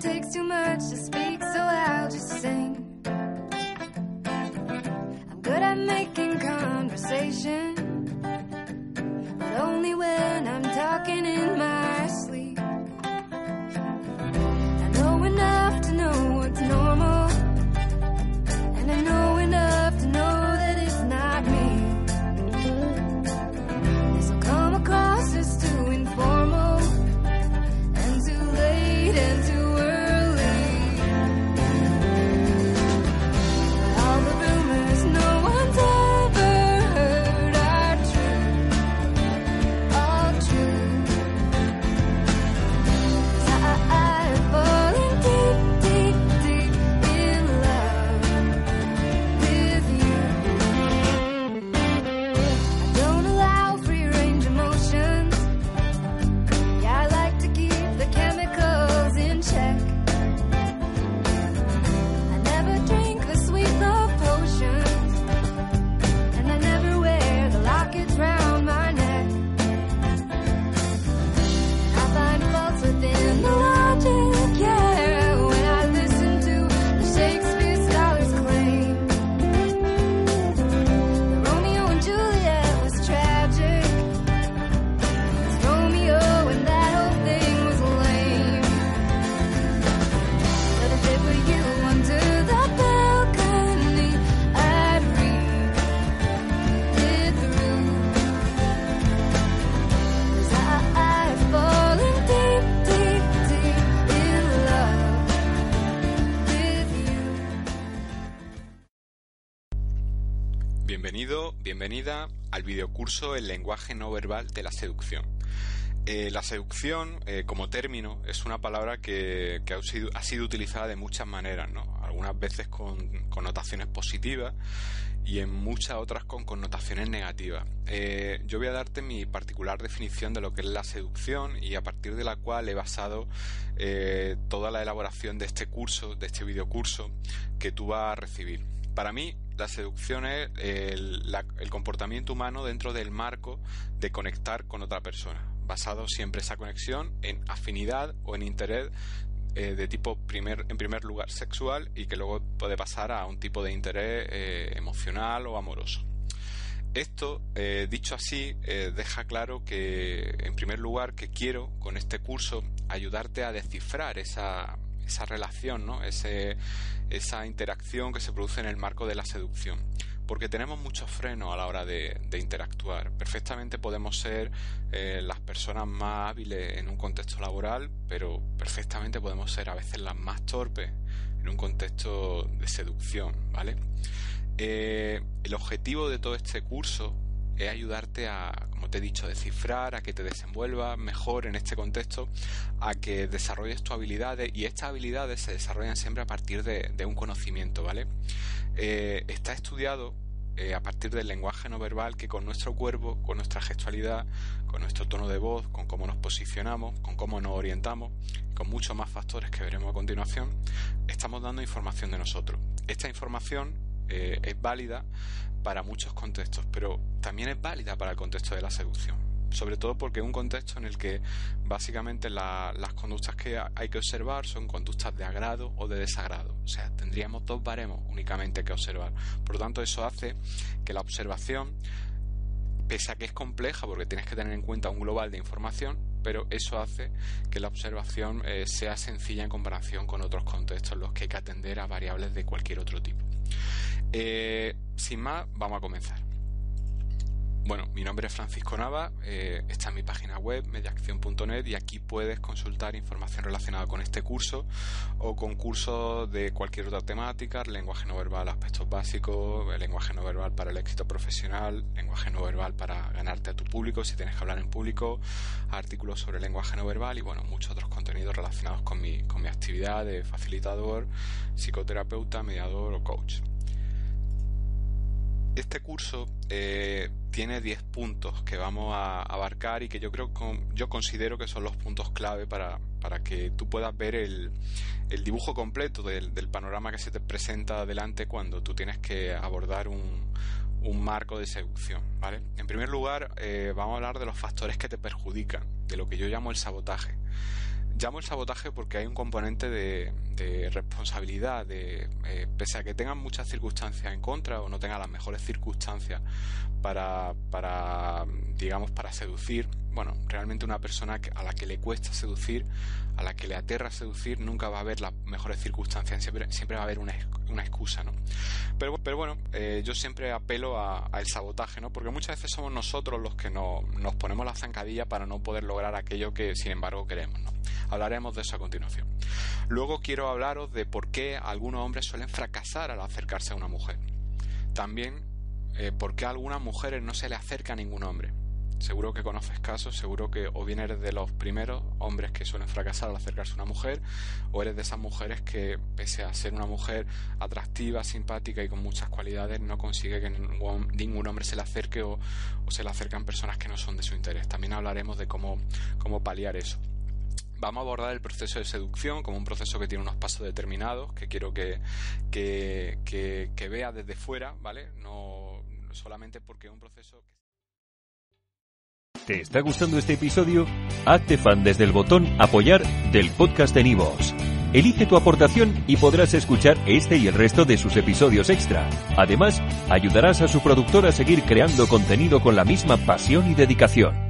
It takes too much to speak, so I'll just sing. I'm good at making conversation, bienvenida al videocurso El lenguaje no verbal de la seducción. Eh, la seducción, eh, como término, es una palabra que, ha, sido, utilizada de muchas maneras. Algunas veces con connotaciones positivas y en muchas otras con connotaciones negativas. Eh, yo voy a darte mi particular definición de lo que es la seducción y a partir de la cual he basado toda la elaboración de este curso, de este videocurso que tú vas a recibir. Para mí, la seducción es el, comportamiento humano dentro del marco de conectar con otra persona, basado siempre esa conexión en afinidad o en interés eh, de tipo primer, en primer lugar sexual y que luego puede pasar a un tipo de interés eh, emocional o amoroso. Esto, eh, dicho así, deja claro que, en primer lugar, que quiero con este curso ayudarte a descifrar esa, esa relación, ¿no? Ese, esa interacción que se produce en el marco de la seducción. Porque tenemos muchos frenos a la hora de, interactuar. Perfectamente podemos ser eh, las personas más hábiles en un contexto laboral, pero perfectamente podemos ser a veces las más torpes en un contexto de seducción, ¿vale? Eh, el objetivo de todo este curso ayudarte a, como te he dicho, descifrar, a que te desenvuelvas mejor en este contexto, a que desarrolles tus habilidades y estas habilidades se desarrollan siempre a partir de, de un conocimiento, ¿vale? Eh, está estudiado eh, a partir del lenguaje no verbal que con nuestro cuerpo, con nuestra gestualidad, con nuestro tono de voz, con cómo nos posicionamos, con cómo nos orientamos, con muchos más factores que veremos a continuación, estamos dando información de nosotros. Esta información eh, es válida para muchos contextos, pero también es válida para el contexto de la seducción. Sobre todo porque es un contexto en el que básicamente la- las conductas que ha- hay que observar son conductas de agrado o de desagrado. O sea, tendríamos dos baremos únicamente que observar. Por lo tanto, eso hace que la observación, pese a que es compleja porque tienes que tener en cuenta un global de información, pero eso hace que la observación eh, sea sencilla en comparación con otros contextos en los que hay que atender a variables de cualquier otro tipo. Eh, sin más, vamos a comenzar. Bueno, mi nombre es Francisco Nava, eh, está en mi página web mediaacción.net y aquí puedes consultar información relacionada con este curso o con cursos de cualquier otra temática, lenguaje no verbal, aspectos básicos, lenguaje no verbal para el éxito profesional, lenguaje no verbal para ganarte a tu público si tienes que hablar en público, artículos sobre lenguaje no verbal y bueno, muchos otros contenidos relacionados con mi, con mi actividad de facilitador, psicoterapeuta, mediador o coach. Este curso eh, tiene 10 puntos que vamos a abarcar y que yo creo yo considero que son los puntos clave para, para que tú puedas ver el, el dibujo completo del, del, panorama que se te presenta adelante cuando tú tienes que abordar un, un marco de seducción. ¿vale? En primer lugar, eh, vamos a hablar de los factores que te perjudican, de lo que yo llamo el sabotaje llamo el sabotaje porque hay un componente de, responsabilidad, de, eh, pese a que tengan muchas circunstancias en contra o no tengan las mejores circunstancias para, digamos, para seducir, bueno, realmente una persona a la que le cuesta seducir, a la que le aterra seducir, nunca va a haber las mejores circunstancias, siempre, siempre va a haber una, una excusa, ¿no? Pero, pero bueno, eh, yo siempre apelo al sabotaje, ¿no? Porque muchas veces somos nosotros los que no, nos ponemos la zancadilla para no poder lograr aquello que, sin embargo, queremos, ¿no? Hablaremos de eso a continuación. Luego quiero hablaros de por qué algunos hombres suelen fracasar al acercarse a una mujer. También eh, por qué a algunas mujeres no se le acerca a ningún hombre. Seguro que conoces casos, seguro que o bien eres de los primeros hombres que suelen fracasar al acercarse a una mujer, o eres de esas mujeres que, pese a ser una mujer atractiva, simpática y con muchas cualidades, no consigue que ningún, hombre se le acerque o, se le acercan personas que no son de su interés. También hablaremos de cómo, cómo paliar eso vamos a abordar el proceso de seducción como un proceso que tiene unos pasos determinados que quiero que, que, que, que desde fuera, ¿vale? No solamente porque es un proceso... ¿Te está gustando este episodio? Hazte fan desde el botón apoyar del podcast de Nivos. Elige tu aportación y podrás escuchar este y el resto de sus episodios extra. Además, ayudarás a su productor a seguir creando contenido con la misma pasión y dedicación.